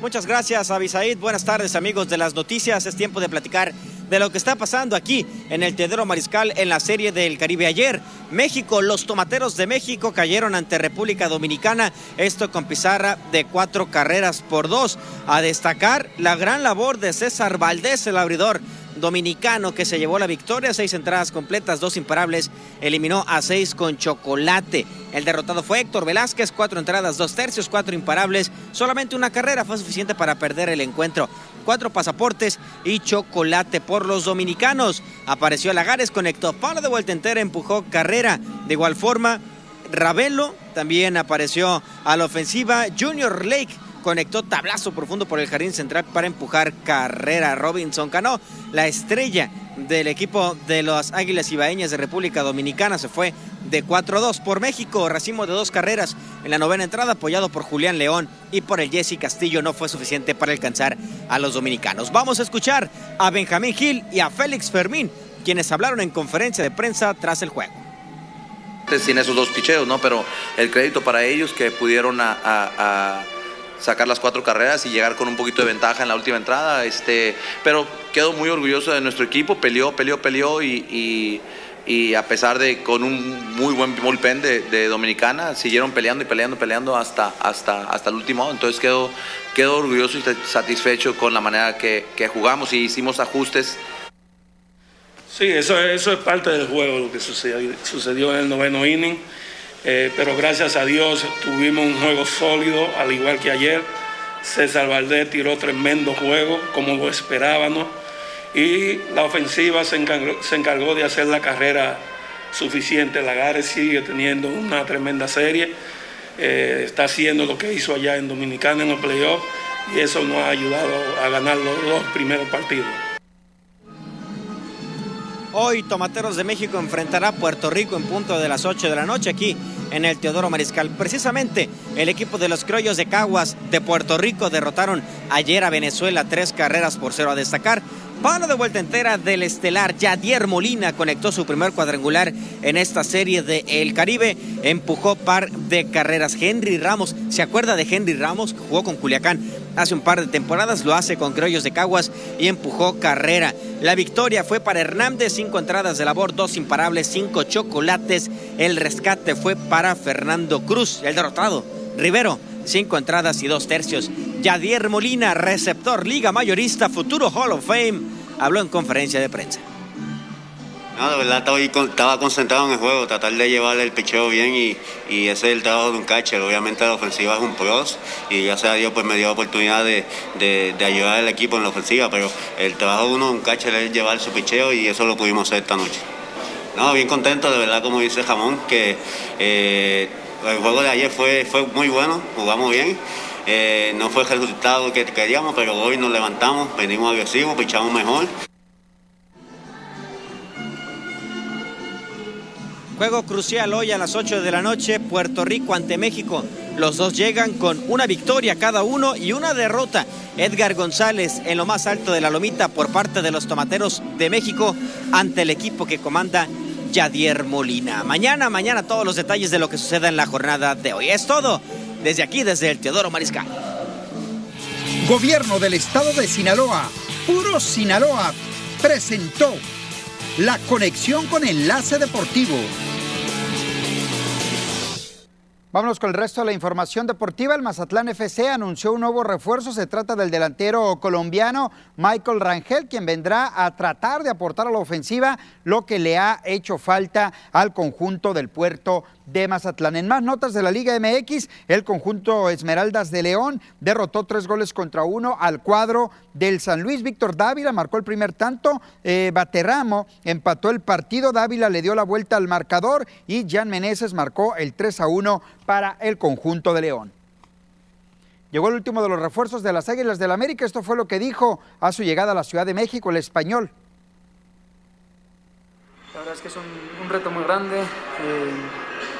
Muchas gracias, Abisaid. Buenas tardes, amigos de las noticias. Es tiempo de platicar de lo que está pasando aquí en el Teodoro Mariscal en la Serie del Caribe. Ayer, México, los tomateros de México cayeron ante República Dominicana, esto con pizarra de cuatro carreras por dos. A destacar la gran labor de César Valdés, el abridor dominicano que se llevó la victoria, seis entradas completas, dos imparables, eliminó a seis con chocolate. El derrotado fue Héctor Velázquez, cuatro entradas, dos tercios, cuatro imparables, solamente una carrera fue suficiente para perder el encuentro. Cuatro pasaportes y chocolate por los dominicanos. Apareció Lagares, conectó palo de vuelta entera, empujó carrera. De igual forma, Ravelo también apareció a la ofensiva. Junior Lake conectó tablazo profundo por el jardín central para empujar carrera. Robinson Cano, la estrella del equipo de los Águilas Ibaeñas de República Dominicana, se fue de 4-2 por México. Racimo de dos carreras en la novena entrada, apoyado por Julián León y por el Jesse Castillo, no fue suficiente para alcanzar a los dominicanos. Vamos a escuchar a Benjamín Gil y a Félix Fermín, quienes hablaron en conferencia de prensa tras el juego sin esos dos picheos, ¿no? Pero el crédito para ellos que pudieron a sacar las cuatro carreras y llegar con un poquito de ventaja en la última entrada. Este, pero quedo muy orgulloso de nuestro equipo, peleó, peleó, peleó y, y, a pesar de con un muy buen bullpen de, de, Dominicana, siguieron peleando y peleando, peleando hasta, hasta, hasta el último. Entonces quedo, quedo orgulloso y satisfecho con la manera que, jugamos y hicimos ajustes. Sí, eso, eso es parte del juego, lo que sucedió, sucedió en el noveno inning. Eh, pero gracias a Dios tuvimos un juego sólido, al igual que ayer. César Valdés tiró tremendo juego, como lo esperábamos, y la ofensiva se encargó, de hacer la carrera suficiente. Lagares sigue teniendo una tremenda serie, eh, está haciendo lo que hizo allá en Dominicana en los playoffs, y eso nos ha ayudado a ganar los dos primeros partidos. Hoy Tomateros de México enfrentará a Puerto Rico en punto de las 8 de la noche aquí en el Teodoro Mariscal. Precisamente el equipo de los Criollos de Caguas de Puerto Rico derrotaron ayer a Venezuela tres carreras por cero a destacar. Palo de vuelta entera del estelar Yadier Molina conectó su primer cuadrangular en esta serie de El Caribe. Empujó par de carreras. Henry Ramos, ¿se acuerda de Henry Ramos? Jugó con Culiacán hace un par de temporadas, lo hace con Criollos de Caguas y empujó carrera. La victoria fue para Hernández, cinco entradas de labor, dos imparables, cinco chocolates. El rescate fue para Fernando Cruz, el derrotado. Rivero, cinco entradas y dos tercios. Yadier Molina, receptor, liga mayorista, futuro Hall of Fame, habló en conferencia de prensa. No, de verdad estaba, concentrado en el juego, tratar de llevar el picheo bien y, ese es el trabajo de un catcher. Obviamente la ofensiva es un pros y ya sea Dios pues me dio la oportunidad de, ayudar al equipo en la ofensiva, pero el trabajo de uno, un catcher es llevar su picheo y eso lo pudimos hacer esta noche. No, bien contento, de verdad, como dice Jamón, que eh, el juego de ayer fue, fue muy bueno, jugamos bien. Eh, no fue el resultado que queríamos, pero hoy nos levantamos, venimos agresivos, pichamos mejor. Juego crucial hoy a las 8 de la noche, Puerto Rico ante México. Los dos llegan con una victoria cada uno y una derrota. Edgar González en lo más alto de la lomita por parte de los Tomateros de México ante el equipo que comanda Yadier Molina. Mañana, mañana todos los detalles de lo que suceda en la jornada de hoy. Es todo desde aquí, desde el Teodoro Mariscal. Gobierno del Estado de Sinaloa, Puro Sinaloa, presentó la conexión con Enlace Deportivo. Vámonos con el resto de la información deportiva. El Mazatlán FC anunció un nuevo refuerzo. Se trata del delantero colombiano Michael Rangel, quien vendrá a tratar de aportar a la ofensiva lo que le ha hecho falta al conjunto del puerto de Mazatlán. En más notas de la Liga MX, el conjunto Esmeraldas de León derrotó tres goles contra uno al cuadro del San Luis. Víctor Dávila marcó el primer tanto, eh, Baterramo empató el partido, Dávila le dio la vuelta al marcador y Jan Meneses marcó el 3 a 1 para el conjunto de León. Llegó el último de los refuerzos de las Águilas del América. Esto fue lo que dijo a su llegada a la Ciudad de México el español. La verdad es que es un, reto muy grande. Eh,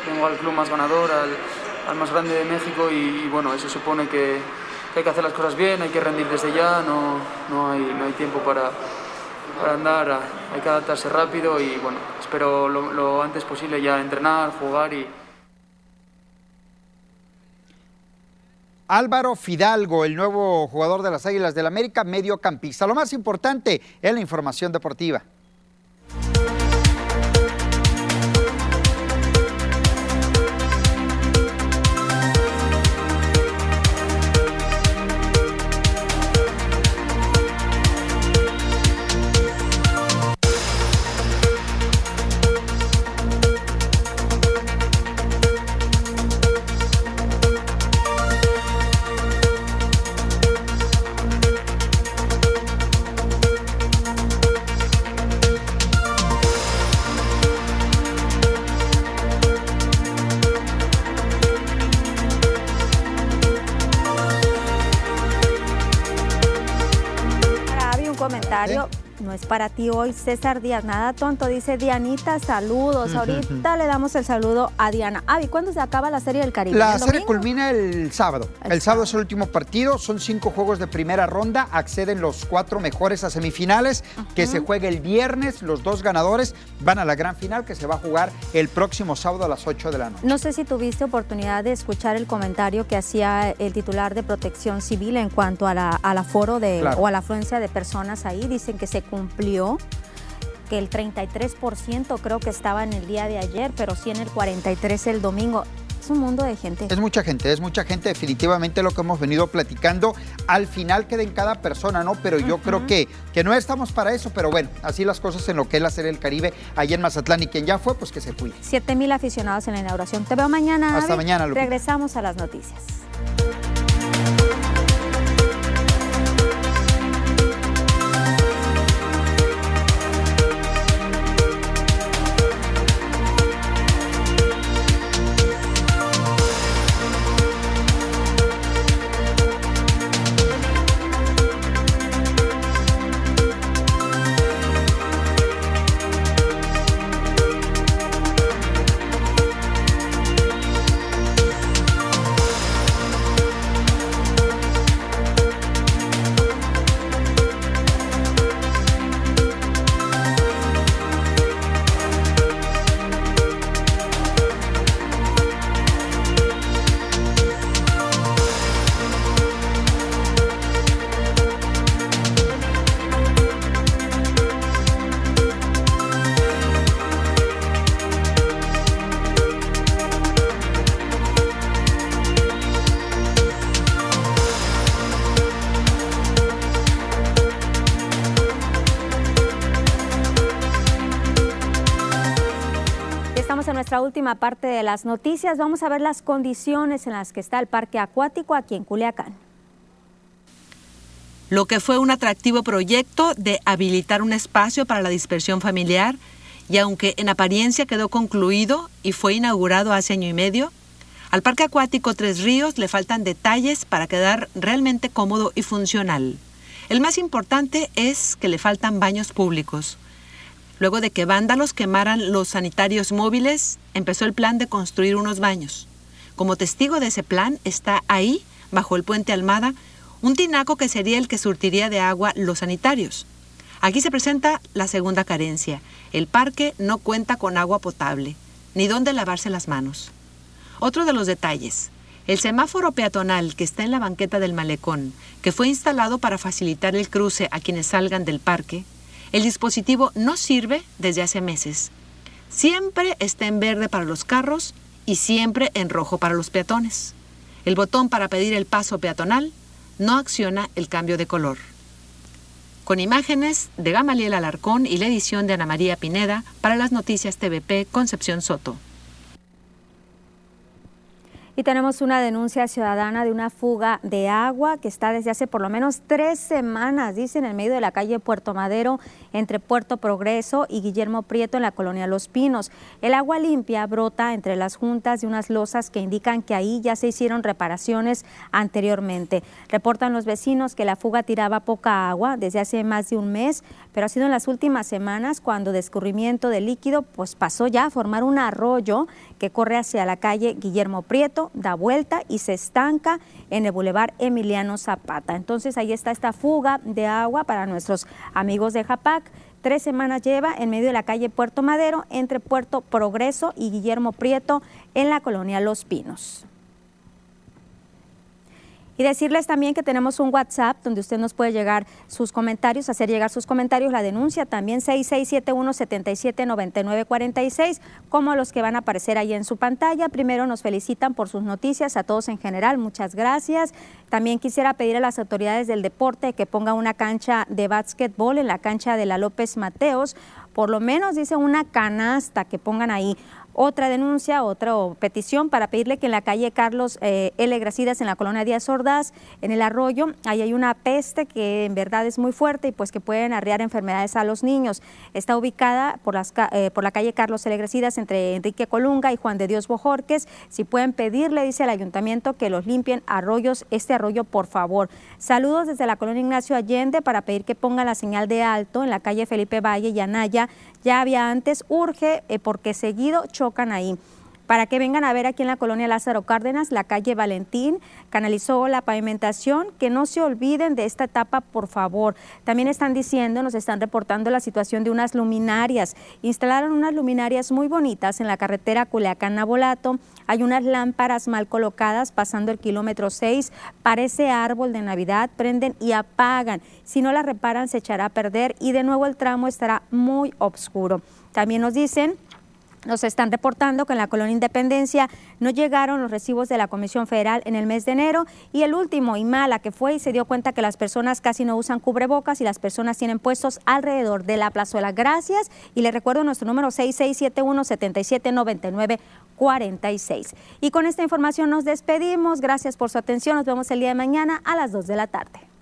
vengo al club más ganador, al, más grande de México y, bueno, eso supone que, hay que hacer las cosas bien, hay que rendir desde ya, no, no, hay, no hay tiempo para, para andar, hay que adaptarse rápido y bueno, espero lo, antes posible ya entrenar, jugar y... Álvaro Fidalgo, el nuevo jugador de las Águilas del América, mediocampista. Lo más importante es la información deportiva. Para ti hoy, César Díaz. Nada tonto, dice Dianita, saludos. Ahorita le damos el saludo a Diana. Avi, ¿cuándo se acaba la Serie del Caribe? La serie culmina el sábado. El, sábado es el último partido. Son cinco juegos de primera ronda. Acceden los cuatro mejores a semifinales, que se juega el viernes. Los dos ganadores van a la gran final, que se va a jugar el próximo sábado a las 8 de la noche. No sé si tuviste oportunidad de escuchar el comentario que hacía el titular de Protección Civil en cuanto a la, al aforo de, o a la afluencia de personas ahí. Dicen que se cumple que el 33% creo que estaba en el día de ayer, pero sí en el 43% el domingo. Es un mundo de gente. Es mucha gente, es mucha gente, definitivamente lo que hemos venido platicando. Al final queda en cada persona, ¿no? Pero yo creo que, que no estamos para eso, pero bueno, así las cosas en lo que es la Serie del Caribe, allá en Mazatlán, y quien ya fue, pues que se cuide. 7 mil aficionados en la inauguración. Te veo mañana. Hasta mañana, Regresamos a las noticias. Última parte de las noticias, vamos a ver las condiciones en las que está el parque acuático aquí en Culiacán. Lo que fue un atractivo proyecto de habilitar un espacio para la dispersión familiar y aunque en apariencia quedó concluido y fue inaugurado hace año y medio, al Parque Acuático Tres Ríos le faltan detalles para quedar realmente cómodo y funcional. El más importante es que le faltan baños públicos. Luego de que vándalos quemaran los sanitarios móviles, empezó el plan de construir unos baños. Como testigo de ese plan está ahí, bajo el puente Almada, un tinaco que sería el que surtiría de agua los sanitarios. Aquí se presenta la segunda carencia. El parque no cuenta con agua potable, ni dónde lavarse las manos. Otro de los detalles. El semáforo peatonal que está en la banqueta del malecón, que fue instalado para facilitar el cruce a quienes salgan del parque, el dispositivo no sirve desde hace meses. Siempre está en verde para los carros y siempre en rojo para los peatones. El botón para pedir el paso peatonal no acciona el cambio de color. Con imágenes de Gamaliel Alarcón y la edición de Ana María Pineda para las noticias TVP Concepción Soto. Y tenemos una denuncia ciudadana de una fuga de agua que está desde hace por lo menos tres semanas, dice, en medio de la calle Puerto Madero, entre Puerto Progreso y Guillermo Prieto en la colonia Los Pinos. El agua limpia brota entre las juntas de unas losas que indican que ahí ya se hicieron reparaciones anteriormente. Reportan los vecinos que la fuga tiraba poca agua desde hace más de un mes, pero ha sido en las últimas semanas cuando descubrimiento de líquido pues pasó ya a formar un arroyo que corre hacia la calle Guillermo Prieto, da vuelta y se estanca en el Boulevard Emiliano Zapata. Entonces ahí está esta fuga de agua para nuestros amigos de Japac. Tres semanas lleva en medio de la calle Puerto Madero, entre Puerto Progreso y Guillermo Prieto, en la colonia Los Pinos. Y decirles también que tenemos un WhatsApp donde usted nos puede llegar sus comentarios, hacer llegar sus comentarios, la denuncia también 6671-779946, como los que van a aparecer ahí en su pantalla. Primero nos felicitan por sus noticias, a todos en general, muchas gracias. También quisiera pedir a las autoridades del deporte que pongan una cancha de básquetbol en la cancha de la López Mateos, por lo menos dice una canasta que pongan ahí otra denuncia, otra petición para pedirle que en la calle Carlos eh, L. Gracidas, en la colonia Díaz Ordaz, en el arroyo, ahí hay una peste que en verdad es muy fuerte y pues que pueden arrear enfermedades a los niños. Está ubicada eh, por la calle Carlos L. Gracidas entre Enrique Colunga y Juan de Dios Bojorques. Si pueden pedirle, dice el ayuntamiento, que los limpien arroyos, este arroyo, por favor. Saludos desde la colonia Ignacio Allende para pedir que pongan la señal de alto en la calle Felipe Valle y Anaya ya había antes, urge eh, porque seguido chocan ahí para que vengan a ver aquí en la colonia Lázaro Cárdenas, la calle Valentín, canalizó la pavimentación, que no se olviden de esta etapa, por favor. También están diciendo, nos están reportando la situación de unas luminarias. Instalaron unas luminarias muy bonitas en la carretera Culiacán-Nabolato. Hay unas lámparas mal colocadas pasando el kilómetro 6, parece árbol de Navidad, prenden y apagan. Si no la reparan se echará a perder y de nuevo el tramo estará muy oscuro. También nos dicen nos están reportando que en la colonia Independencia no llegaron los recibos de la Comisión Federal en el mes de enero y el último, y mala que fue, y se dio cuenta que las personas casi no usan cubrebocas y las personas tienen puestos alrededor de la plazuela. Gracias y les recuerdo nuestro número 6671-779946. Y con esta información nos despedimos. Gracias por su atención. Nos vemos el día de mañana a las 2 de la tarde.